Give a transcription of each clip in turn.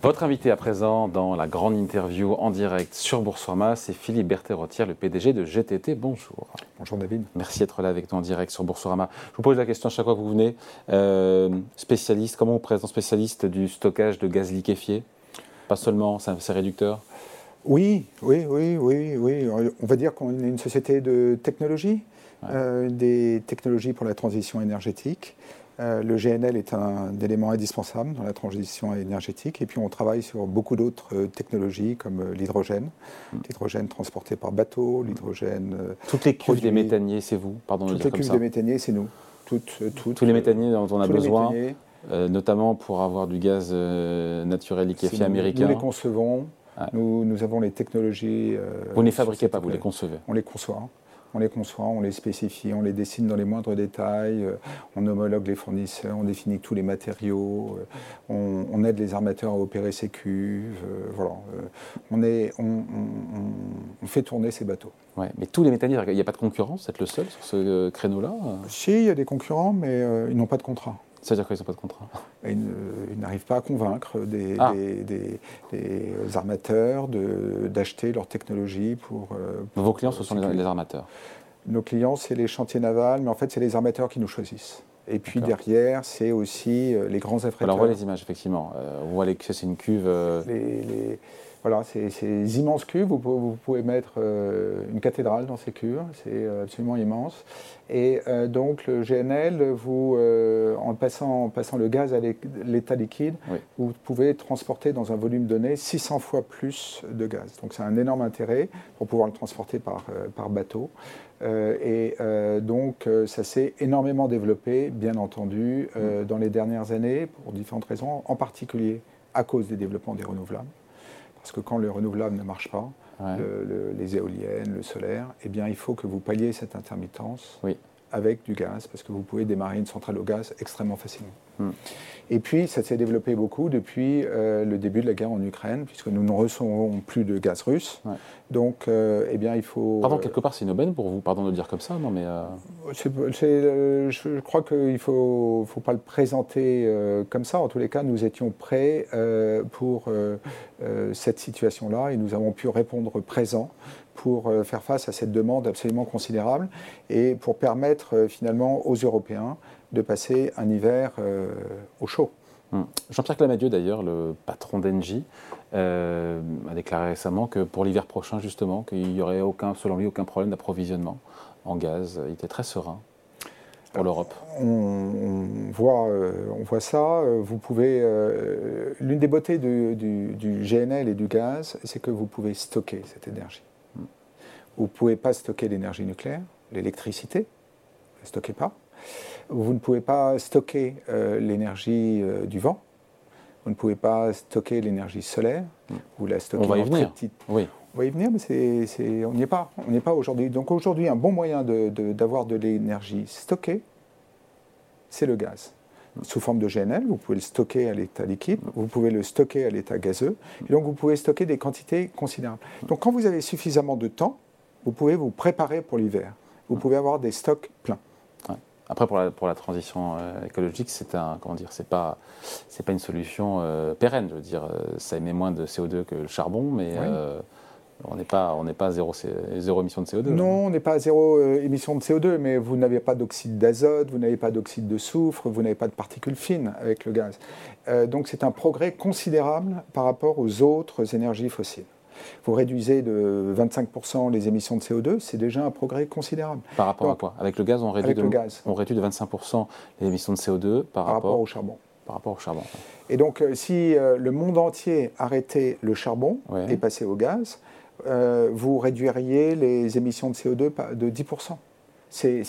Votre invité à présent dans la grande interview en direct sur Boursorama, c'est Philippe Berthet-Rotière, le PDG de GTT. Bonjour. Bonjour David. Merci d'être là avec nous en direct sur Boursorama. Je vous pose la question à chaque fois que vous venez. Euh, spécialiste, comment vous présente spécialiste du stockage de gaz liquéfié? Pas seulement, c'est réducteur? Oui, oui, oui, oui, oui. On va dire qu'on est une société de technologie, euh, des technologies pour la transition énergétique. Euh, le GNL est un, élément indispensable dans la transition énergétique. Et puis on travaille sur beaucoup d'autres euh, technologies comme euh, l'hydrogène, mm. l'hydrogène transporté par bateau, l'hydrogène. Toutes les cuves des méthaniers, c'est vous? Pardon Toutes les cuves des méthaniers, c'est nous. Toutes, toutes, Tous les méthaniers dont on a besoin, notamment pour avoir du gaz naturel liquéfié américain. Nous les concevons. Nous, nous, avons les technologies. vous ne les fabriquez pas, vous les concevez On les conçoit on les conçoit, on les spécifie, on les dessine dans les moindres détails, euh, on homologue les fournisseurs, on définit tous les matériaux, euh, on, aide les armateurs à opérer ces cuves, euh, voilà. on, est, on, fait tourner ces bateaux. Ouais, mais tous les métalliers, il n'y a pas de concurrence, vous êtes le seul sur ce créneau-là Si, il y a des concurrents, mais ils n'ont pas de contrat. Ça veut dire qu'ils n'ont pas de contrat? Ils n'arrivent pas à convaincre des, ah. armateurs d'acheter leur technologie pour, Vos clients, ce sont les, armateurs Nos clients, c'est les chantiers navals, mais en fait, c'est les armateurs qui nous choisissent. Et puis derrière, c'est aussi euh, les grands affréteurs. Alors on voit les images, effectivement. Euh, on voit que c'est une cuve. Euh, les, voilà, ces immenses cuves, vous pouvez, mettre euh, une cathédrale dans ces cuves, c'est euh, absolument immense. Et euh, donc le GNL, vous, en, passant, passant, le gaz à l'état liquide, vous pouvez transporter dans un volume donné 600 fois plus de gaz. Donc c'est un énorme intérêt pour pouvoir le transporter par, par bateau. et donc ça s'est énormément développé, bien entendu, mm. dans les dernières années, pour différentes raisons, en particulier à cause des développements des renouvelables. Parce que quand le renouvelable ne marche pas, les éoliennes, le solaire, eh bien, il faut que vous palliez cette intermittence avec du gaz, parce que vous pouvez démarrer une centrale au gaz extrêmement facilement. Hmm. Et puis, ça s'est développé beaucoup depuis euh, le début de la guerre en Ukraine, puisque nous ne recevons plus de gaz russe. Donc, euh, eh bien, il faut. Pardon, quelque part, c'est une aubaine pour vous, pardon de le dire comme ça, non mais. Euh, je, crois qu'il ne faut, faut, pas le présenter comme ça. En tous les cas, nous étions prêts pour cette situation-là et nous avons pu répondre présent pour faire face à cette demande absolument considérable et pour permettre finalement aux Européens de passer un hiver euh, au chaud. Hmm. Jean-Pierre Clamadieu, d'ailleurs, le patron d'Engie, euh, a déclaré récemment que pour l'hiver prochain, justement, qu'il n'y aurait aucun, selon lui, aucun problème d'approvisionnement en gaz. Il était très serein pour l'Europe. On, voit, euh, on voit ça. Vous pouvez. L'une des beautés du, du, GNL et du gaz, c'est que vous pouvez stocker cette énergie. Vous ne pouvez pas stocker l'énergie nucléaire, l'électricité, ne stockez pas. Vous ne pouvez pas stocker euh, l'énergie euh, du vent. Vous ne pouvez pas stocker l'énergie solaire. Vous la stockez on va y venir. Oui. On va y venir, mais c'est, on n'y est pas. On n'est pas aujourd'hui. Donc aujourd'hui, un bon moyen d'avoir de, l'énergie stockée, c'est le gaz. Sous forme de GNL, vous pouvez le stocker à l'état liquide, vous pouvez le stocker à l'état gazeux, et donc vous pouvez stocker des quantités considérables. Donc quand vous avez suffisamment de temps, vous pouvez vous préparer pour l'hiver. Vous pouvez avoir des stocks pleins. Après, pour la, pour la transition euh, écologique, c'est un, comment dire, c'est pas, c'est pas une solution euh, pérenne. Je veux dire, euh, ça émet moins de CO2 que le charbon, mais on n'est pas, on n'est pas à zéro, zéro émission de CO2. Non, on n'est pas à zéro émission de CO2, mais vous n'avez pas d'oxyde d'azote, vous n'avez pas d'oxyde de soufre, vous n'avez pas de particules fines avec le gaz. donc c'est un progrès considérable par rapport aux autres énergies fossiles vous réduisez de 25% les émissions de CO2, c'est déjà un progrès considérable. Par rapport à quoi? Avec le gaz, on réduit, de, on réduit de 25% les émissions de CO2 par, rapport, au charbon. Par rapport au charbon. Et donc, euh, si euh, le monde entier arrêtait le charbon et passait au gaz, euh, vous réduiriez les émissions de CO2 de 10%. C'est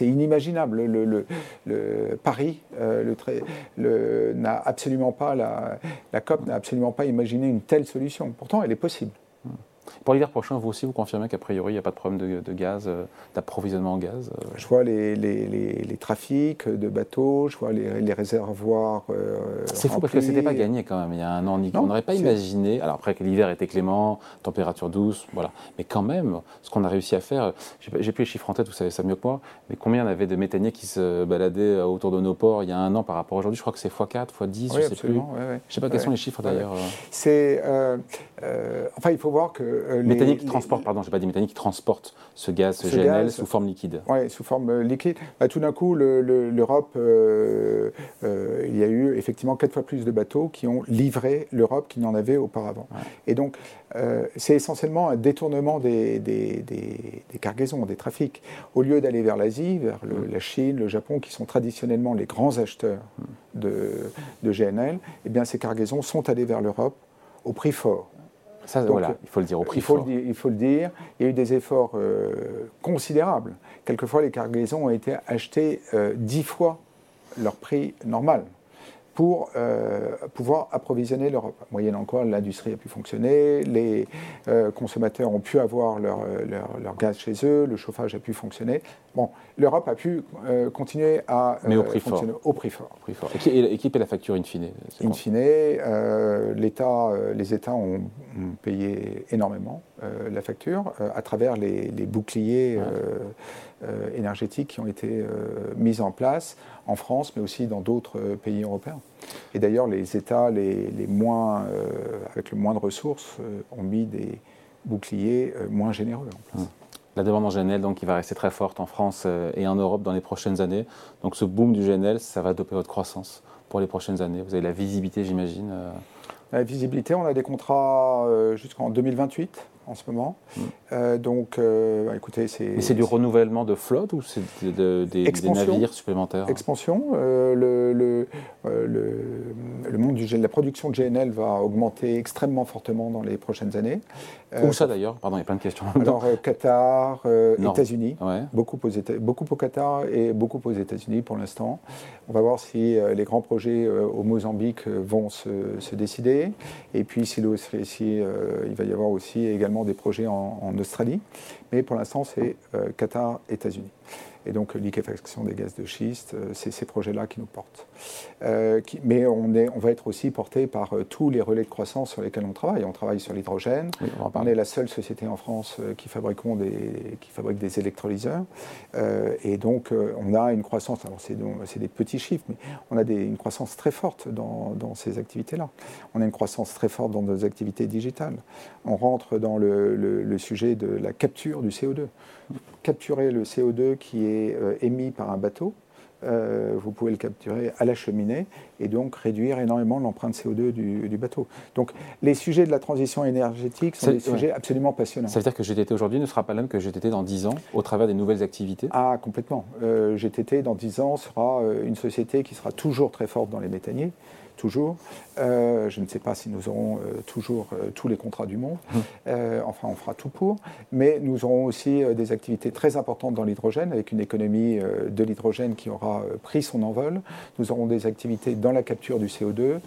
inimaginable. Le, Paris euh, n'a absolument pas, la, COP n'a absolument pas imaginé une telle solution. Pourtant, elle est possible. Pour l'hiver prochain, vous aussi, vous confirmez qu'a priori, il n'y a pas de problème de, gaz, euh, d'approvisionnement en gaz Je vois les, les, trafics de bateaux, je vois les, réservoirs. c'est fou parce que ce n'était pas gagné quand même il y a un an. on n'aurait pas imaginé, alors après que l'hiver était clément, température douce, voilà, mais quand même, ce qu'on a réussi à faire, j'ai plus les chiffres en tête, vous savez ça mieux que moi, mais combien on avait de méthaniers qui se baladaient autour de nos ports il y a un an par rapport à aujourd'hui? Je crois que c'est x4, x10, je ne sais plus. Je ne sais pas quels sont les chiffres d'ailleurs. C'est. Euh, enfin, il faut voir que. Euh, les, qui transporte, pardon, j'ai pas dit méthanique qui transporte ce gaz, ce, GNL, sous forme liquide. Oui, sous forme euh, liquide. Bah, tout d'un coup, l'Europe, il y a eu effectivement quatre fois plus de bateaux qui ont livré l'Europe qu'il n'y en avait auparavant. Et donc, c'est essentiellement un détournement des, des, cargaisons, des trafics. Au lieu d'aller vers l'Asie, vers mm. la Chine, le Japon, qui sont traditionnellement les grands acheteurs mm. de, de GNL, eh bien, ces cargaisons sont allées vers l'Europe au prix fort. Ça, voilà, il faut le dire au prix il faut Le dire, il faut le dire. Il y a eu des efforts euh, considérables. Quelquefois, les cargaisons ont été achetées euh, dix fois leur prix normal pour euh, pouvoir approvisionner l'Europe. Moyennant quoi, l'industrie a pu fonctionner, les euh, consommateurs ont pu avoir leur, leur, gaz chez eux, le chauffage a pu fonctionner. Bon, l'Europe a pu euh, continuer à Mais au prix fonctionner fort. au prix fort. Prix fort. Et qui, paie la facture in fine In fine, l'État, les États ont, payé énormément la facture à travers les, boucliers énergétiques qui ont été mis en place en France, mais aussi dans d'autres euh, pays européens. Et d'ailleurs, les États les, moins, euh, avec le moins de ressources euh, ont mis des boucliers moins généreux en place. Hum. La demande en GNL donc, qui va rester très forte en France et en Europe dans les prochaines années. Donc ce boom du GNL, ça va doper votre croissance pour les prochaines années. Vous avez la visibilité, j'imagine La visibilité, on a des contrats jusqu'en 2028 en ce moment. Mm. Euh, donc, euh, bah, écoutez, c'est. Mais c'est du renouvellement de flotte ou c'est des, navires supplémentaires? Expansion. Euh, le, le, le, monde du la production de GNL va augmenter extrêmement fortement dans les prochaines années. Où ça d'ailleurs? Pardon, il y a plein de questions. Alors, Qatar, États-Unis, beaucoup, aux beaucoup au Qatar et beaucoup aux États-Unis pour l'instant. On va voir si les grands projets au Mozambique vont se, se, décider. Et puis, si, si il va y avoir aussi également des projets en, Australie, mais pour l'instant c'est euh, Qatar, États-Unis. Et donc liquéfaction des gaz de schiste, euh, c'est ces projets-là qui nous portent. Euh, mais on, est, on va être aussi porté par tous les relais de croissance sur lesquels on travaille. On travaille sur l'hydrogène. on, est la seule société en France qui, fabriquons des, qui fabrique des électrolyseurs. et donc on a une croissance, alors c'est des petits chiffres, mais on a des, une croissance très forte dans, dans ces activités-là. On a une croissance très forte dans nos activités digitales. On rentre dans le, le sujet de la capture du CO2 capturer le CO2 qui est euh, émis par un bateau, euh, vous pouvez le capturer à la cheminée et donc réduire énormément l'empreinte CO2 du, bateau. Donc les sujets de la transition énergétique sont des sujets absolument passionnants. Ça veut dire que GTT aujourd'hui ne sera pas le même que GTT dans 10 ans au travers des nouvelles activités? Ah, complètement. Euh, GTT dans 10 ans sera une société qui sera toujours très forte dans les méthaniers, toujours. Euh, je ne sais pas si nous aurons euh, toujours euh, tous les contrats du monde. Hum. enfin, on fera tout pour. Mais nous aurons aussi des activités très importantes dans l'hydrogène, avec une économie de l'hydrogène qui aura pris son envol. Nous aurons des activités dans la capture du CO2.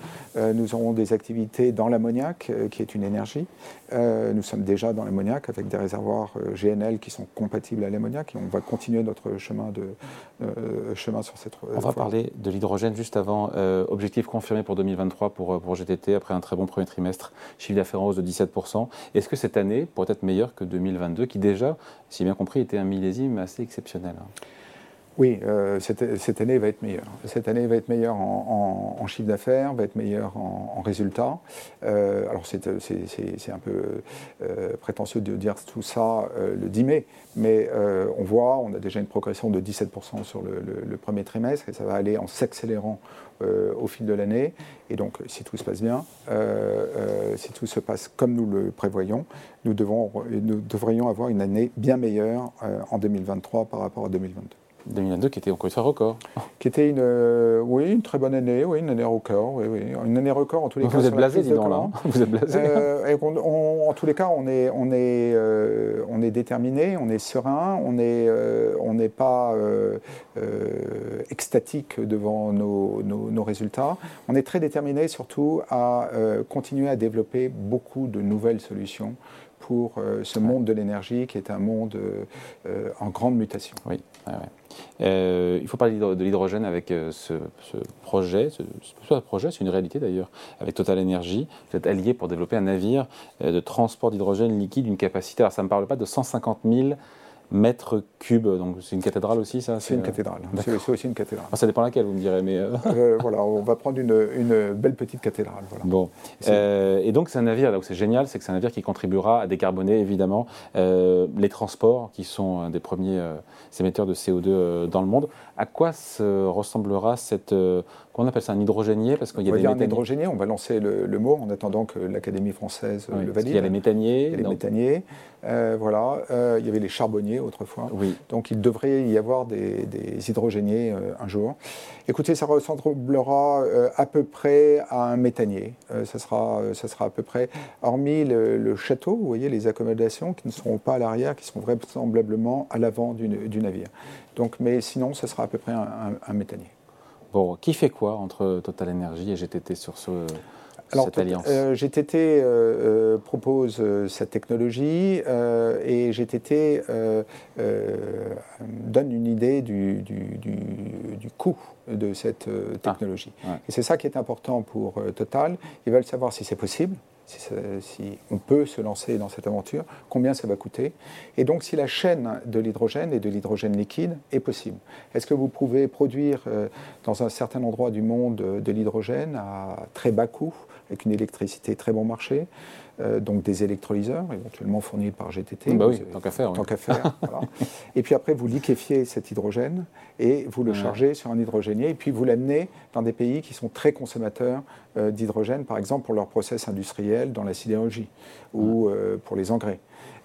nous aurons des activités dans l'ammoniac, qui est une énergie. nous sommes déjà dans l'ammoniac avec des réservoirs GNL qui sont compatibles à l'ammoniac et on va continuer notre chemin, de, chemin sur cette On va parler de l'hydrogène juste avant. objectif confirmé pour 2023 pour euh, pour, GTT après un très bon premier trimestre, chiffre d'affaires en hausse de 17%. Est-ce que cette année pourrait être meilleure que 2022, qui déjà, si bien compris, était un millésime assez exceptionnel hein? Oui, euh, cette, année va être meilleure. Cette année va être meilleure en, chiffre d'affaires, va être meilleure en, résultats. Euh, alors c'est un peu prétentieux de dire tout ça le 10 mai, mais on voit, on a déjà une progression de 17% sur le, le, premier trimestre et ça va aller en s'accélérant euh, au fil de l'année. Et donc, si tout se passe bien, euh, euh, si tout se passe comme nous le prévoyons, nous, devons, nous devrions avoir une année bien meilleure en 2023 par rapport à 2022. 2022 qui était encore une fois record. Qui était une, euh, oui, une très bonne année, oui, une année record, oui, oui. une année record en tous les cas. Vous êtes blasé, dis donc là. Vous êtes blasé. Euh, en tous les cas, on est, on est, euh, on est déterminé, on est serein, on n'est on n'est pas extatique devant nos, nos, nos, résultats. On est très déterminé surtout à continuer à développer beaucoup de nouvelles solutions pour ce monde de l'énergie qui est un monde en grande mutation. Oui, il faut parler de l'hydrogène avec ce, projet, ce, projet, c'est une réalité d'ailleurs, avec Total Energy. Vous êtes allié pour développer un navire de transport d'hydrogène liquide d'une capacité, alors ça ne me parle pas, de 150 000 mètres cubes. Donc c'est une cathédrale aussi, ça C'est une cathédrale. C'est aussi une cathédrale. Ah, ça dépend laquelle, vous me direz. Mais euh. Euh, voilà, on va prendre une, une belle petite cathédrale. Voilà. Bon. Euh, et donc c'est un navire, là où c'est génial, c'est que c'est un navire qui contribuera à décarboner évidemment les transports, qui sont un des premiers émetteurs de CO2 dans le monde. À quoi se ressemblera cette Comment on appelle ça un hydrogénier Parce qu'il y a on va des dire un hydrogénier, on va lancer le, mot en attendant que l'Académie française le valide. Il y a les méthaniers. Il y a les méthaniers. voilà. il y avait les charbonniers autrefois. Oui. Donc il devrait y avoir des, hydrogéniers euh, un jour. Écoutez, ça ressemblera euh, à peu près à un méthanier. Euh, ça, sera, ça sera à peu près, hormis le, château, vous voyez, les accommodations qui ne seront pas à l'arrière, qui seront vraisemblablement à l'avant du, navire. Donc, mais sinon, ça sera à peu près un, un méthanier. Bon, qui fait quoi entre Total Energy et GTT sur ce, alors, euh, GTT euh, euh, propose cette technologie et GTT donne une idée du, coût de cette technologie. Ah, et c'est ça qui est important pour Total. Ils veulent savoir si c'est possible, si, on peut se lancer dans cette aventure, combien ça va coûter, et donc si la chaîne de l'hydrogène et de l'hydrogène liquide est possible. Est-ce que vous pouvez produire dans un certain endroit du monde de l'hydrogène à très bas coût avec une électricité très bon marché, euh, donc des électrolyseurs éventuellement fournis par GTT. Bah oui, tant qu'à faire. Tant qu'à faire Et puis après, vous liquéfiez cet hydrogène et vous le chargez sur un hydrogénier et puis vous l'amenez dans des pays qui sont très consommateurs euh, d'hydrogène, par exemple pour leur process industriel dans la sidérurgie ou euh, pour les engrais.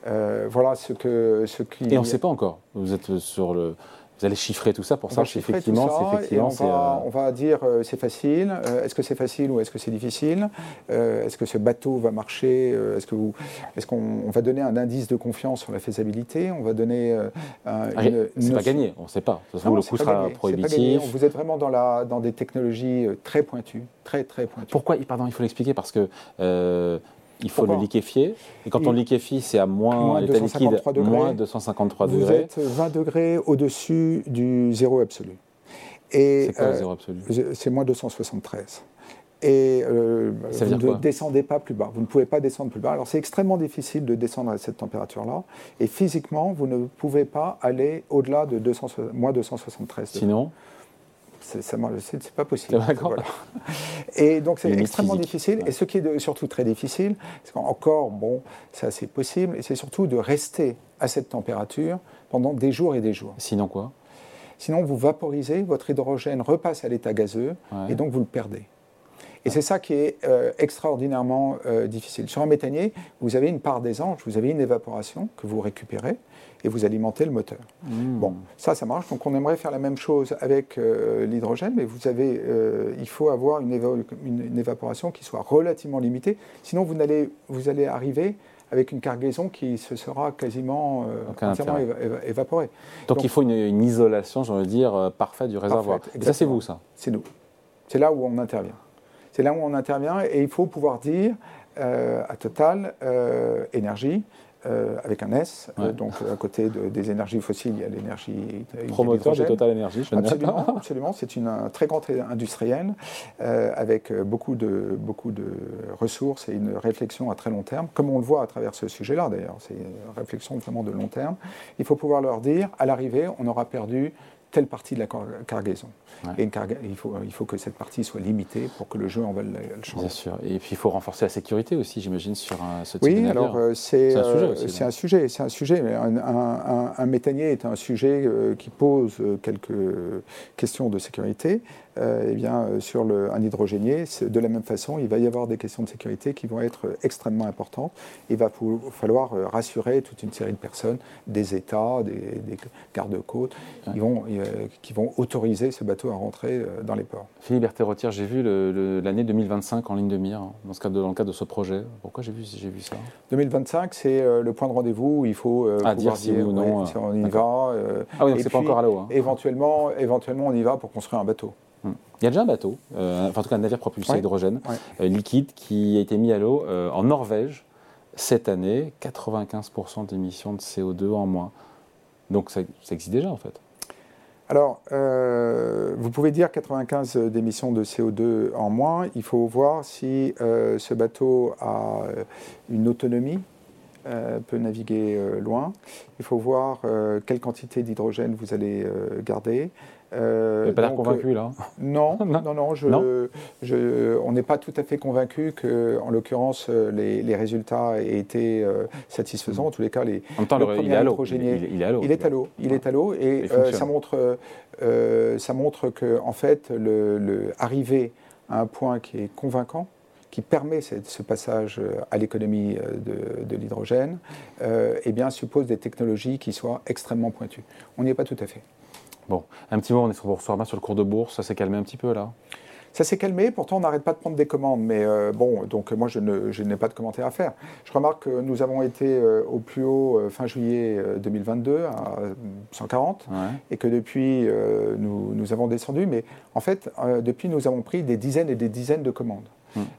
voilà ce que ce qui. Et on ne sait pas encore. Vous êtes sur le vous allez chiffrer tout ça pour ça effectivement, effectivement on, va, on, va, dire euh, c'est facile. Euh, est-ce que c'est facile ou est-ce que c'est difficile? Euh, Est-ce que ce bateau va marcher? Est-ce que vous, est-ce qu'on va donner un indice de confiance sur la faisabilité? On va donner un, ah, C'est pas gagné, on ne sait pas. le coût sera prohibitif. Vous êtes vraiment dans, la, dans des technologies très pointues, très très pointues. Pourquoi Pardon, il faut l'expliquer parce que il faut le liquéfier. Et quand on liquéfie, c'est à moins, l'état liquide, degrés, moins 253 degrés. Vous êtes 20 degrés au-dessus du zéro absolu. C'est quoi le zéro absolu C'est moins 273 et euh, vous ne descendez pas plus bas. Vous ne pouvez pas descendre plus bas. Alors c'est extrêmement difficile de descendre à cette température-là, et physiquement, vous ne pouvez pas aller au-delà de 200, moins 273. Sinon c'est pas possible. Et donc c'est extrêmement difficile. Et ce qui est surtout très difficile, c'est qu'encore, bon, ça c'est possible, et c'est surtout de rester à cette température pendant des jours et des jours. Sinon quoi? Sinon, vous vaporisez, votre hydrogène repasse à l'état gazeux, et donc vous le perdez. Et c'est ça qui est euh, extraordinairement euh, difficile. Sur un méthanier, vous avez une part anges, vous avez une évaporation que vous récupérez, et vous alimentez le moteur. Hmm. Bon, ça, ça marche. Donc on aimerait faire la même chose avec euh, l'hydrogène, mais vous avez, il faut avoir une, une, évaporation qui soit relativement limitée. Sinon, vous allez, vous allez arriver avec une cargaison qui se sera quasiment euh, entièrement évaporée. Donc, il faut une, isolation, je veux dire, parfaite du réservoir. et ça, c'est vous, ça? C'est nous. C'est là où on intervient. C'est là où on intervient et il faut pouvoir dire à Total Énergie, euh, avec un S. Euh, donc à côté des énergies fossiles, il y a l'énergie. Promoteur de Total Énergie, je Absolument, absolument. C'est une un très grande industrielle euh, avec beaucoup de, beaucoup de ressources et une réflexion à très long terme, comme on le voit à travers ce sujet-là d'ailleurs. C'est une réflexion vraiment de long terme. Il faut pouvoir leur dire, à l'arrivée, on aura perdu telle partie de la cargaison. Et il, faut, il faut que cette partie soit limitée pour que le jeu en vaille le changer. Bien sûr. Et puis il faut renforcer la sécurité aussi, j'imagine, sur un, ce type oui, alors euh, c'est un sujet. Euh, c'est un sujet. C'est un sujet. Un, un, un, méthanier est un sujet euh, qui pose quelques questions de sécurité. eh bien, sur le, un hydrogénier, de la même façon, il va y avoir des questions de sécurité qui vont être extrêmement importantes. Il va falloir rassurer toute une série de personnes, des États, des, des gardes-côtes, vont, qui vont autoriser ce bateau à rentrer euh, dans les ports. Philippe Berthet-Rotière, j'ai vu l'année 2025 en ligne de mire dans, ce cadre de, dans le cadre de ce projet. Pourquoi j'ai vu, vu ça? 2025, c'est euh, le point de rendez-vous où il faut euh, ah, dire si oui ou non. si on y va. ah oui, donc c'est pas encore à l'eau. Hein. Éventuellement, éventuellement, on y va pour construire un bateau. Hmm. Il y a déjà un bateau, enfin en tout cas un navire propulsé à hydrogène liquide qui a été mis à l'eau en Norvège cette année, 95% d'émissions de CO2 en moins. Donc ça, existe déjà en fait. Alors, euh, vous pouvez dire 95 d'émissions de CO2 en moins. Il faut voir si euh, ce bateau a une autonomie, peut naviguer loin. Il faut voir quelle quantité d'hydrogène vous allez garder. Euh, Vous pas l'air convaincu là Non, non, non, je, on n'est pas tout à fait convaincu que, en l'occurrence, les, résultats aient été euh, satisfaisants. En tous les cas, les, en même temps, le, il, est à l'eau. Il, est à l'eau. Il est à l'eau. Il est à l'eau et euh, ça montre, ça montre que, en fait, le, arriver à un point qui est convaincant, qui permet ce passage à l'économie de, de l'hydrogène, eh bien, suppose des technologies qui soient extrêmement pointues. On n'y est pas tout à fait. Bon, un petit mot, on est sur, sur le cours de bourse, ça s'est calmé un petit peu là? Ça s'est calmé, pourtant on n'arrête pas de prendre des commandes, mais euh, bon, donc moi je, n'ai pas de commentaire à faire. Je remarque que nous avons été euh, au plus haut euh, fin juillet 2022 à 140, et que depuis nous, nous, avons descendu, mais en fait depuis nous avons pris des dizaines et des dizaines de commandes.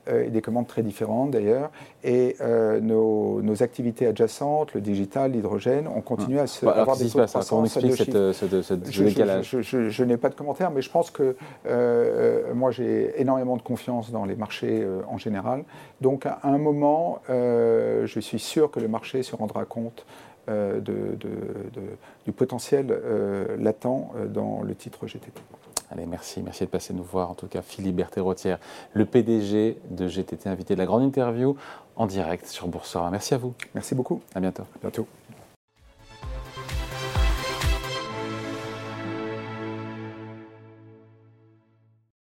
Euh, et des commandes très différentes d'ailleurs. Et euh, nos, nos, activités adjacentes, le digital, l'hydrogène, ont continué à se, bah, avoir des taux de croissance. On explique cette, ce, ce, je, décalage Je, je, n'ai pas de commentaire, mais je pense que euh, moi j'ai énormément de confiance dans les marchés en général. Donc à un moment, je suis sûr que le marché se rendra compte de, de, du potentiel latent dans le titre GTT. Allez, merci. Merci de passer nous voir. En tout cas, Philippe Berthet-Rotière, le PDG de GTT, invité de la grande interview en direct sur Boursorama. Merci à vous. Merci beaucoup. À bientôt. À bientôt.